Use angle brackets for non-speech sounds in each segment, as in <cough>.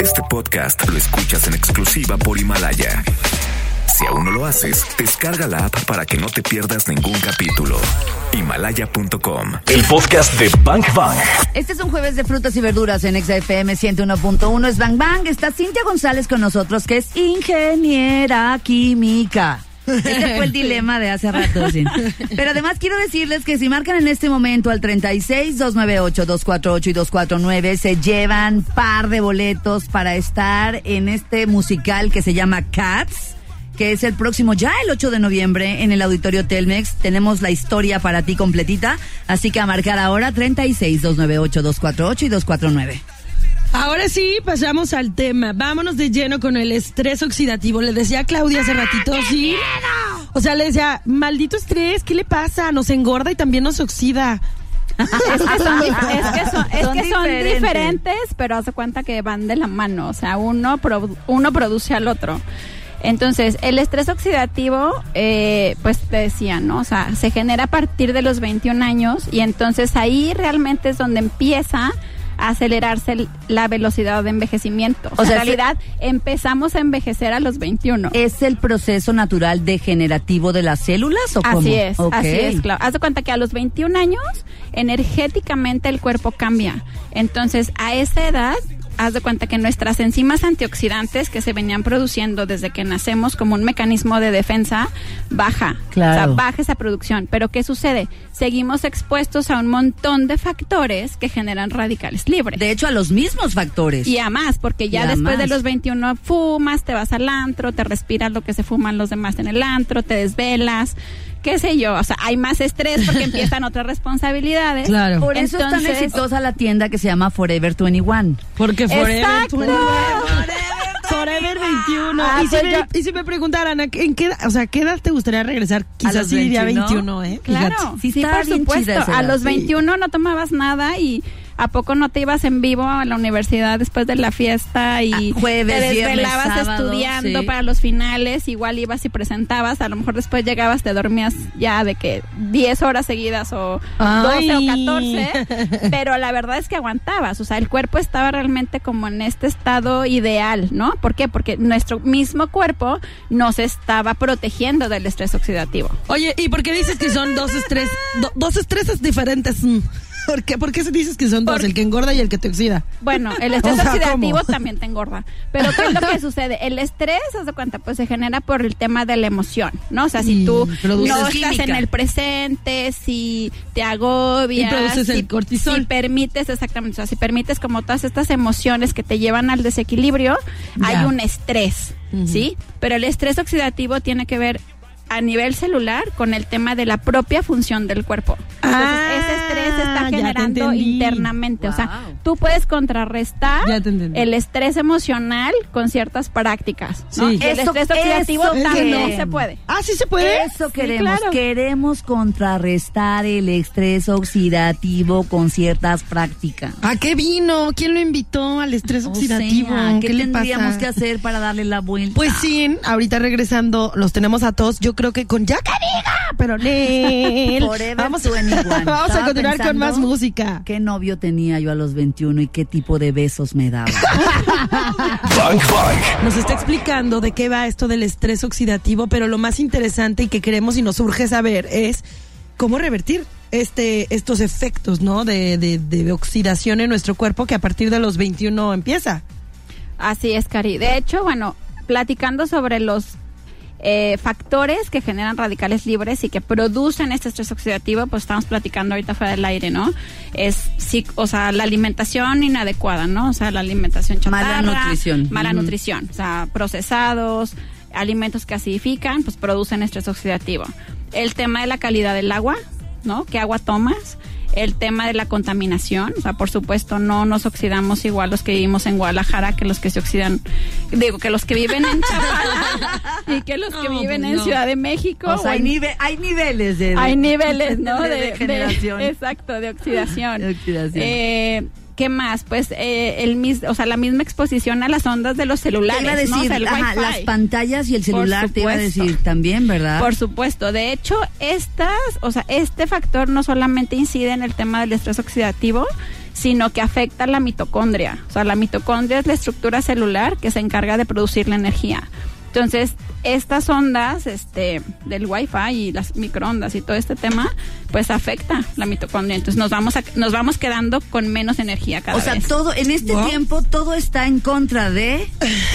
Este podcast lo escuchas en exclusiva por Himalaya. Si aún no lo haces, descarga la app para que no te pierdas ningún capítulo. Himalaya.com. El podcast de Bang Bang. Este es un jueves de frutas y verduras en XFM 101.1. Es Bang Bang. Está Cintia González con nosotros, que es ingeniera química. Ese fue el dilema de hace rato, sí. Pero además quiero decirles que si marcan en este momento al 36 298 248 y 249 se llevan par de boletos para estar en este musical que se llama Cats que es el próximo ya el 8 de noviembre en el Auditorio Telmex. Tenemos la historia para ti completita, así que a marcar ahora 36 298 248 y 249. Ahora sí, pasamos al tema. Vámonos de lleno con el estrés oxidativo. Le decía a Claudia hace ratito, sí. O sea, le decía, maldito estrés, ¿qué le pasa? Nos engorda y también nos oxida. Es que son, <laughs> es que son, es que son diferentes, pero hace cuenta que van de la mano. O sea, uno, produ- uno produce al otro. Entonces, el estrés oxidativo, eh, pues te decía, ¿no? O sea, se genera a partir de los 21 años y entonces ahí realmente es donde empieza acelerarse el- la velocidad de envejecimiento. O, sea, en realidad empezamos a envejecer a los 21. ¿Es el proceso natural degenerativo de las células o cómo? Así es, Ok. así es, claro. Haz de cuenta que a los 21 años, energéticamente el cuerpo cambia. Entonces, a esa edad, haz de cuenta que nuestras enzimas antioxidantes que se venían produciendo desde que nacemos como un mecanismo de defensa, baja. Claro. O sea, baja esa producción. Pero ¿qué sucede? Seguimos expuestos a un montón de factores que generan radicales libres. De hecho, a los mismos factores. Y a más, porque ya después de los 21 fumas, te vas al antro, te respiras lo que se fuman los demás en el antro, te desvelas, qué sé yo. O sea, hay más estrés porque <laughs> empiezan otras responsabilidades. Claro. Por eso es tan Entonces- exitosa la tienda que se llama Forever 21. Porque Forever Exacto. 21. Forever 21. Ah, y, si me, y si me preguntaran, ¿a ¿en qué, edad- o sea, qué edad te gustaría regresar? Quizás los sí diría 21, 21, ¿eh? Claro, Fíjate. Sí sí, por supuesto. A los sí. 21 no tomabas nada y ¿a poco no te ibas en vivo a la universidad después de la fiesta y Ah, jueves, te viernes, desvelabas sábado, estudiando sí. para los finales? Igual ibas y presentabas, a lo mejor después llegabas, te dormías ya de que 10 horas seguidas o 12 o Ay. 14, pero la verdad es que aguantabas, o sea, el cuerpo estaba realmente como en este estado ideal, ¿no? ¿Por qué? Porque nuestro mismo cuerpo nos estaba protegiendo del estrés oxidativo. Oye, ¿y por qué dices que son dos estrés, do- dos estreses diferentes? <laughs> ¿Por qué, ¿Por qué se dices que son dos? El que engorda y el que te oxida. Bueno, el <laughs> estrés O sea, oxidativo ¿cómo? también te engorda. Pero ¿qué es lo que <laughs> sucede? El estrés, haz de cuenta, pues se genera por el tema de la emoción, ¿no? O sea, si tú no estás química. en el presente, si te agobias, Y produces el si, cortisol. si permites, exactamente, o sea, si permites como todas estas emociones que te llevan al desequilibrio, hay un estrés, ¿sí? Pero el estrés oxidativo tiene que ver a nivel celular con el tema de la propia función del cuerpo. Entonces, Ah, ese estrés está generando internamente. O sea, tú puedes contrarrestar el estrés emocional con ciertas prácticas. ¿no? Sí. Y el Eso- estrés oxidativo eso también queremos. se puede. Ah, sí se puede. Eso Sí, queremos. claro. Queremos contrarrestar el estrés oxidativo con ciertas prácticas. ¿A qué vino? ¿Quién lo invitó al estrés O oxidativo? sea, ¿qué, le tendríamos pasa? que hacer para darle la vuelta? Pues sí, ahorita regresando, los tenemos a todos, yo creo que con Ya que diga, pero Nel. Vamos, 21. vamos a <laughs> continuar con pensando más música. ¿Qué novio tenía yo a los 21 y qué tipo de besos me daba? <laughs> Bang Bang. Nos está explicando de qué va esto del estrés oxidativo, pero lo más interesante y que queremos y nos urge saber es cómo revertir este estos efectos, ¿no? De, de, de oxidación en nuestro cuerpo que a partir de los 21 empieza. Así es, Cari. De hecho, bueno, platicando sobre los eh, factores que generan radicales libres y que producen este estrés oxidativo, pues estamos platicando ahorita fuera del aire, ¿no? Es, sí, o sea, la alimentación inadecuada, ¿no? O sea, la alimentación chatarra. Mala nutrición. Mala nutrición. O sea, procesados, alimentos que acidifican, pues producen estrés oxidativo. El tema de la calidad del agua, ¿no? ¿Qué agua tomas? El tema de la contaminación, o sea, por supuesto, no nos oxidamos igual los que vivimos en Guadalajara que los que se oxidan, digo, que los que viven en Chapala <laughs> y que los que No, viven en. Ciudad de México. O sea, o hay, nive- hay niveles de, hay niveles, <laughs> ¿no? de, De, de- degeneración. <laughs> exacto, de oxidación. De oxidación. Eh, ¿Qué más? Pues eh, el mis, o sea, la misma exposición a las ondas de los Te celulares, iba a decir, ¿no? O sea, el ajá, Wi-Fi. las pantallas y el celular, te iba a decir también, ¿verdad? Por supuesto. De hecho, estas, o sea, este factor no solamente incide en el tema del estrés oxidativo, sino que afecta la mitocondria. O sea, la mitocondria es la estructura celular que se encarga de producir la energía. Entonces, estas ondas este, del Wi-Fi y las microondas y todo este tema, pues afecta la mitocondria. Entonces nos vamos a, nos vamos quedando con menos energía cada vez. O sea, todo, en este tiempo todo está en contra de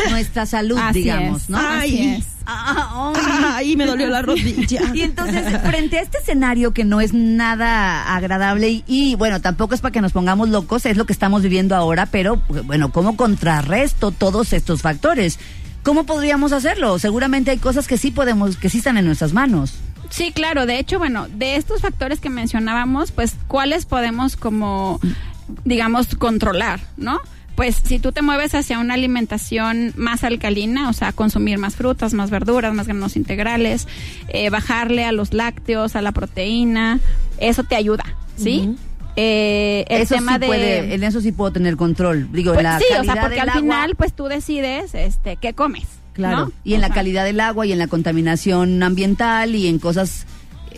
nuestra salud, digamos, ¿no? Ay. Así es. Ay, me dolió la rodilla. <laughs> Y entonces, frente a este escenario que no es nada agradable y, y, bueno, tampoco es para que nos pongamos locos, es lo que estamos viviendo ahora, pero bueno, ¿cómo contrarresto todos estos factores? ¿Cómo podríamos hacerlo? Seguramente hay cosas que sí podemos, que sí están en nuestras manos. Sí, claro. De hecho, bueno, de estos factores que mencionábamos, pues, ¿cuáles podemos como, digamos, controlar, no? Pues si tú te mueves hacia una alimentación más alcalina, o sea, consumir más frutas, más verduras, más granos integrales, eh, bajarle a los lácteos, a la proteína, eso te ayuda, ¿sí? Eh, el eso tema sí de en eso sí puedo tener control. Digo pues, la sí o sea porque al final pues tú decides este qué comes claro. Y en la calidad del agua y en la contaminación ambiental y en cosas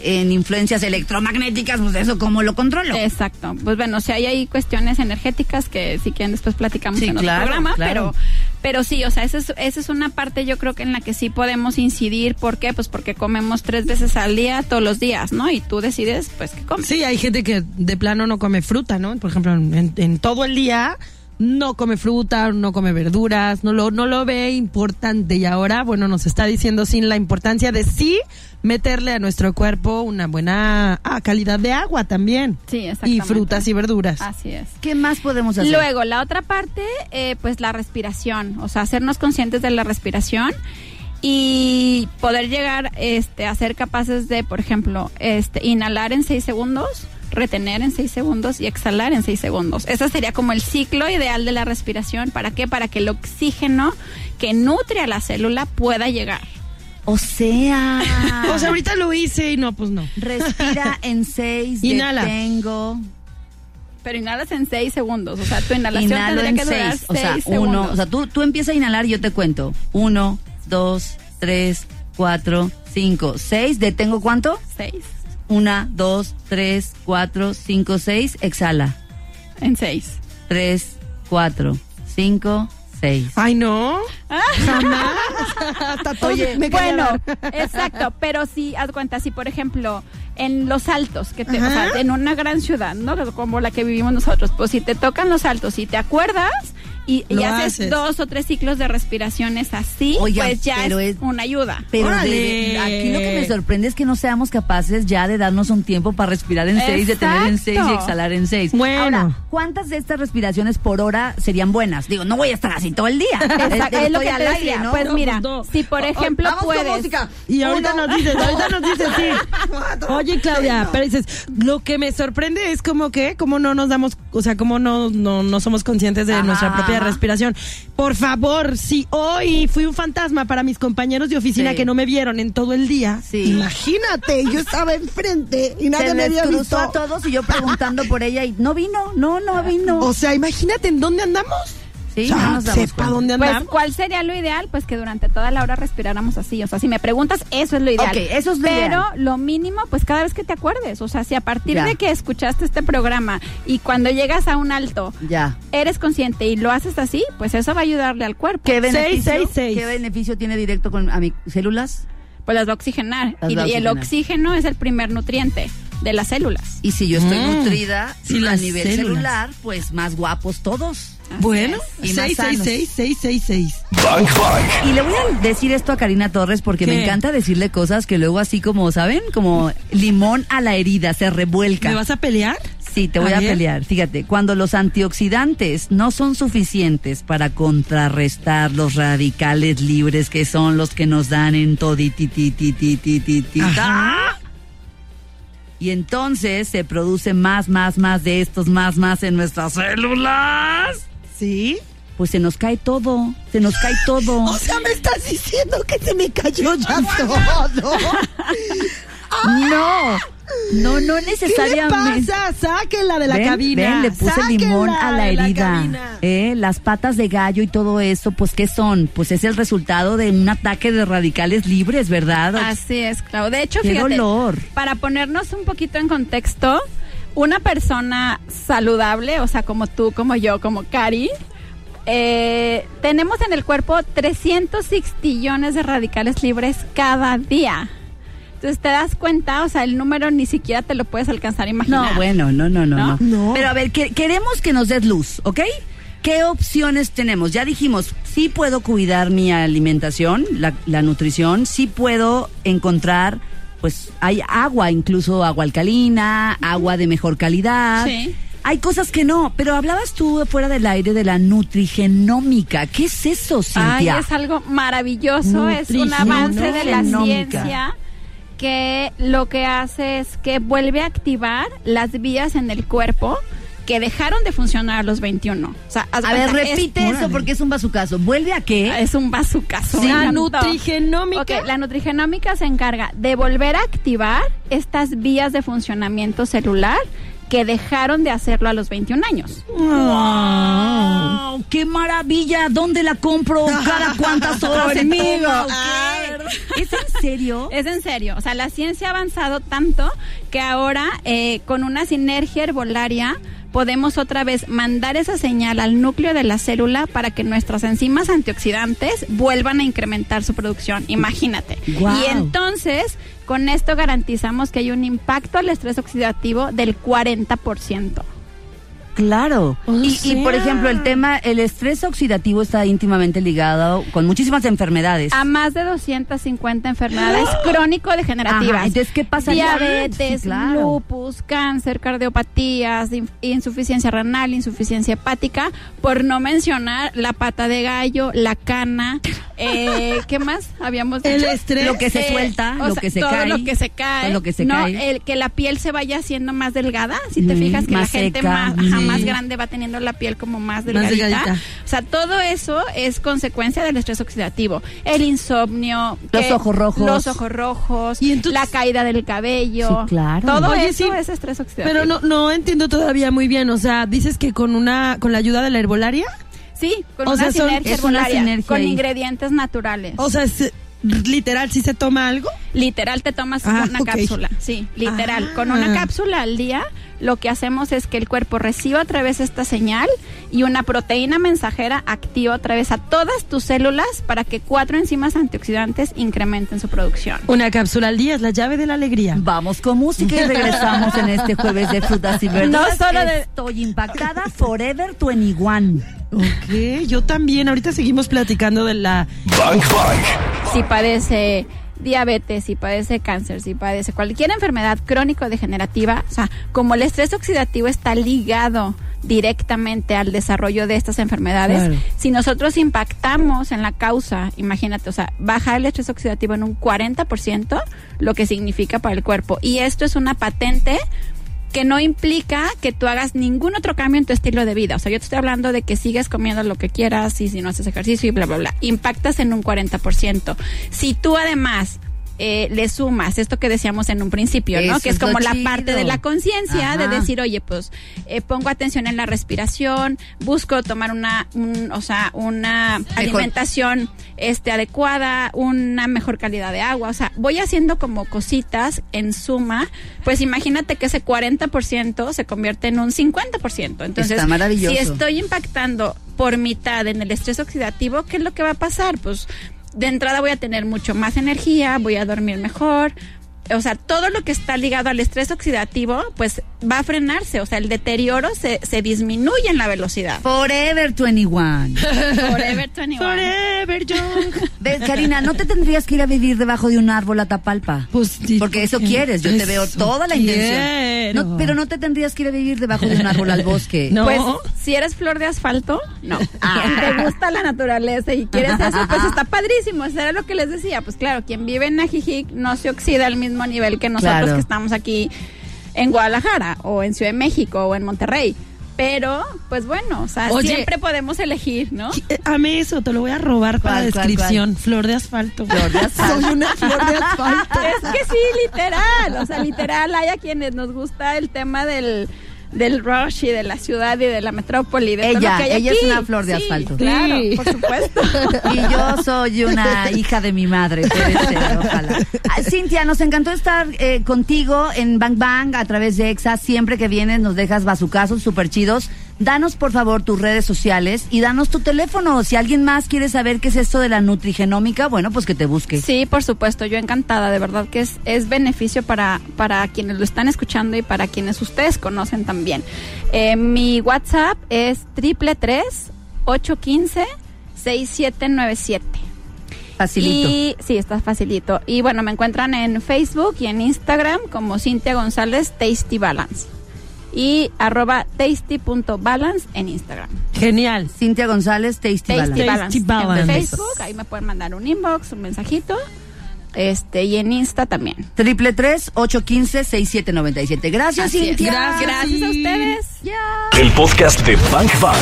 en influencias electromagnéticas, pues eso cómo lo controlo. Exacto. Pues bueno, si hay ahí cuestiones energéticas que si quieren después platicamos en otro programa, pero pero sí, o sea, esa es, esa es una parte yo creo que en la que sí podemos incidir. ¿Por qué? Pues porque comemos tres veces al día, todos los días, ¿no? Y tú decides, pues, qué comes. Sí, hay gente que de plano no come fruta, ¿no? Por ejemplo, en, en todo el día no come fruta, no come verduras, no lo, no lo ve importante. Y ahora, bueno, nos está diciendo sin la importancia de sí meterle a nuestro cuerpo una buena ah, calidad de agua también. Sí, exactamente. Y frutas y verduras. Así es. ¿Qué más podemos hacer? Luego, la otra parte, eh, pues la respiración. O sea, hacernos conscientes de la respiración y poder llegar este, a ser capaces de, por ejemplo, este, inhalar en seis segundos retener en seis segundos y exhalar en seis segundos. Ese sería como el ciclo ideal de la respiración. ¿Para qué? Para que el oxígeno que nutre a la célula pueda llegar. O sea. <laughs> o sea, ahorita lo hice y no, pues no. Respira <laughs> en seis. Inhala. Detengo. Pero inhalas en seis segundos. O sea, tu inhalación Inhalo tendría en que durar seis. O sea, seis uno. segundos. O sea, tú, tú empiezas a inhalar y yo te cuento. Uno, dos, tres, cuatro, cinco, seis. ¿Detengo cuánto? Seis. Una, dos, tres, cuatro, cinco, seis. Exhala. En seis. Tres, cuatro, cinco, seis. Ay, no. <laughs> Jamás. <laughs> Hasta todo Oye, me quería Bueno, <laughs> exacto, pero si, haz cuenta, si por ejemplo en los altos, que te, o sea, en una gran ciudad, ¿no? Como la que vivimos nosotros, pues si te tocan los altos y te acuerdas y, y haces, haces. dos o tres ciclos de respiraciones así, Oigan, pues ya pero es, es- una ayuda. Pero de- aquí lo que me sorprende es que no seamos capaces ya de darnos un tiempo para respirar en seis, detener en seis y Exacto. exhalar en seis. Bueno. Ahora, ¿cuántas de estas respiraciones por hora serían buenas? Digo, no voy a estar así todo el día. Exacto, <laughs> es lo que te aire, decía. ¿no? Pues mira, no. si por ejemplo Vamos con puedes... música. Y ahorita Uno, nos dices, ahorita nos dices, sí. Oye, Claudia, pero dices, lo que me sorprende es como que, como no nos damos, o sea, como no, no, no somos conscientes de Ajá, nuestra propia ajá. respiración. Por favor, si hoy fui un fantasma para mis compañeros de oficina Sí. que no me vieron en todo el día, Sí. imagínate, yo estaba enfrente y nadie Se me había visto. a todos y yo preguntando por ella y no vino, no, no vino. O sea, imagínate en dónde andamos. Sí, O sea, no nos damos sepa cuenta. dónde Pues, andamos. ¿cuál sería lo ideal? Pues que durante toda la hora respiráramos así. O sea, si me preguntas, eso es lo ideal. Ok, eso es lo Pero ideal. lo mínimo, pues cada vez que te acuerdes. O sea, si a partir Ya. de que escuchaste este programa y cuando llegas a un alto, Ya. eres consciente y lo haces así, pues eso va a ayudarle al cuerpo. ¿Qué beneficio, seis, seis. ¿Qué beneficio tiene directo con a mis células? Pues las va a oxigenar. Las y, va a y el oxígeno es el primer nutriente de las células. Y si yo estoy Mm. nutrida Sí, a nivel células. celular, pues más guapos todos. Bueno, es. Y más 666 666 Bang Bang. Y le voy a decir esto a Karina Torres porque me encanta decirle cosas que luego así como, ¿saben? Como limón a la herida, se revuelca. ¿Me vas a pelear? Sí, te voy A pelear. Fíjate, cuando los antioxidantes no son suficientes para contrarrestar los radicales libres que son los que nos dan en todititititititita, y entonces se produce más, más, más de estos, más, más en nuestras células, Sí. pues se nos cae todo, se nos cae todo. <laughs> O sea, me estás diciendo que se me cayó ya todo. <laughs> No, no, no ¿Qué le necesariamente. pasa? Sáquenla de la ven, cabina. ven, le puse Sáquenla limón a la herida. eh, las patas de gallo y todo eso, pues ¿qué son? Pues es el resultado de un ataque de radicales libres, ¿verdad? Así es, Clau. De hecho, Qué fíjate, dolor. para ponernos un poquito en contexto, una persona saludable, o sea, como tú, como yo, como Cari, eh, tenemos en el cuerpo 300 sextillones de radicales libres cada día. Entonces te das cuenta, o sea, el número ni siquiera te lo puedes alcanzar a imaginar. No, bueno, no, no, no. no. Pero a ver, queremos que nos des luz, ¿ok? ¿Qué opciones tenemos? Ya dijimos, sí puedo cuidar mi alimentación, la, la nutrición, sí puedo encontrar, pues hay agua, incluso agua alcalina, agua de mejor calidad. Sí. Hay cosas que no, pero hablabas tú fuera del aire de la nutrigenómica. ¿Qué es eso, Cintia? Ay, es algo maravilloso, es un avance de la ciencia que lo que hace es que vuelve a activar las vías en el cuerpo que dejaron de funcionar a los 21. O sea, a ver, repite eso porque es un bazucazo. ¿Vuelve a qué? Es un bazucazo. la nutrigenómica. la nutrigenómica se encarga de volver a activar estas vías de funcionamiento celular que dejaron de hacerlo a los 21 años. ¡Wow! ¡Qué maravilla! ¿Dónde la compro? ¿Cada cuántas <laughs> horas se ¿Es en serio? Es en serio. O sea, la ciencia ha avanzado tanto que ahora eh, con una sinergia herbolaria podemos otra vez mandar esa señal al núcleo de la célula para que nuestras enzimas antioxidantes vuelvan a incrementar su producción. Imagínate. Y entonces, con esto garantizamos que hay un impacto al estrés oxidativo del 40%. Claro. y, por ejemplo, el tema, el estrés oxidativo está íntimamente ligado con muchísimas enfermedades. A más de 250 enfermedades <gasps> crónico-degenerativas. Entonces, ¿qué pasa? Diabetes, lupus, cáncer, cardiopatías, insuficiencia renal, insuficiencia hepática, por no mencionar la pata de gallo, la cana, eh, <laughs> ¿qué más habíamos dicho? El estrés. Lo que se suelta, lo que se todo cae. lo que se cae. Lo que se no, El, que la piel se vaya haciendo más delgada, si te fijas que la gente más más grande va teniendo la piel como más delgadita. O sea, todo eso es consecuencia del estrés oxidativo. El insomnio, los ojos rojos, los ojos rojos, ¿Y la caída del cabello. claro. Todo eso es estrés oxidativo. Pero no no entiendo todavía muy bien, o sea, dices que con una con la ayuda de la herbolaria? Sí, con una sinergia herbolaria, con ingredientes naturales. O sea, es, literal, si se toma algo? Literal, te tomas ah, una cápsula. Sí, literal. Con una ah. cápsula al día, lo que hacemos es que el cuerpo reciba a través esta señal y una proteína mensajera activa a través a todas tus células para que cuatro enzimas antioxidantes incrementen su producción. Una cápsula al día es la llave de la alegría. Vamos con música y regresamos en este jueves de frutas y verduras. No solo de... Estoy impactada Forever 21. Ok, yo también. Ahorita seguimos platicando de la... Si padece diabetes, si padece cáncer, si padece cualquier enfermedad crónico-degenerativa, o sea, como el estrés oxidativo está ligado directamente al desarrollo de estas enfermedades, si nosotros impactamos en la causa, imagínate, o sea, bajar el estrés oxidativo en un 40%, lo que significa para el cuerpo. Y esto es una patente que no implica que tú hagas ningún otro cambio en tu estilo de vida. O sea, yo te estoy hablando de que sigues comiendo lo que quieras y si no haces ejercicio y bla, bla, bla. Impactas en un 40%. Si tú además eh, le sumas esto que decíamos en un principio, ¿no? que es, como la parte de la conciencia de decir, oye, pues eh, pongo atención en la respiración, busco tomar una, o sea, una alimentación este adecuada, una mejor calidad de agua, o sea, voy haciendo como cositas en suma, pues imagínate que ese 40% se convierte en un 50%. Entonces, Está maravilloso. si estoy impactando por mitad en el estrés oxidativo, ¿qué es lo que va a pasar? Pues de entrada voy a tener mucho más energía, voy a dormir mejor, o sea, todo lo que está ligado al estrés oxidativo, pues va a frenarse, o sea, el deterioro se, se disminuye en la velocidad. Forever 21. <laughs> Forever 21. Forever young. <laughs> ¿Ves, Karina, no te tendrías que ir a vivir debajo de un árbol a Tapalpa. Pues sí. Porque eso quieres, yo te veo toda la intención. pero no te tendrías que ir a vivir debajo de un árbol al bosque. <laughs> No. Pues si eres flor de asfalto, no. Ah. Si te gusta la naturaleza y quieres eso, pues está padrísimo. Eso era lo que les decía. Pues claro, quien vive en Ajijic no se oxida al mismo nivel que nosotros que estamos aquí en Guadalajara o en Ciudad de México o en Monterrey. Pero, pues bueno, o sea, siempre podemos elegir, ¿no? Eh, ame eso, te lo voy a robar para la descripción. Flor de asfalto. Flor de asfalto. <laughs> Soy una flor de asfalto. <laughs> Es que sí, literal. O sea, literal, hay a quienes nos gusta el tema del del rush y de la ciudad y de la metrópoli. De ella, todo lo que hay ella aquí. es una flor de Sí, asfalto. Claro, por supuesto. <laughs> Y yo soy una hija de mi madre, puede ser, ojalá. Ah, Cintia, nos encantó estar eh, contigo en Bang Bang a través de EXA. Siempre que vienes nos dejas bazucazos súper chidos. Danos, por favor, tus redes sociales y danos tu teléfono. Si alguien más quiere saber qué es esto de la nutrigenómica, bueno, pues que te busque. Sí, por supuesto, yo encantada, de verdad que es, es beneficio para, para quienes lo están escuchando y para quienes ustedes conocen también. Eh, mi WhatsApp es triple tres ocho quince seis siete nueve siete. Facilito. Y sí, está facilito. Y bueno, me encuentran en Facebook y en Instagram como Cintia González Tasty Balance. Y arroba tasty.balance en Instagram. Genial. Cintia González, Tasty, Tasty Balance. Balance. Balance. En Facebook, ahí me pueden mandar un inbox, un mensajito. Este, y en Insta también. Triple tres, ocho quince, seis siete noventa y siete. Gracias. Cintia. Gracias. Gracias a ustedes. El podcast de Bang Bang.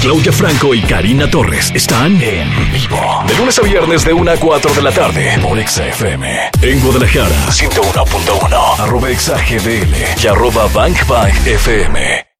Claudia Franco y Karina Torres están en vivo. De lunes a viernes de 1 a 4 de la tarde por Exa FM. En Guadalajara, 101.1. Arroba Exa GDL y arroba Bang Bang FM.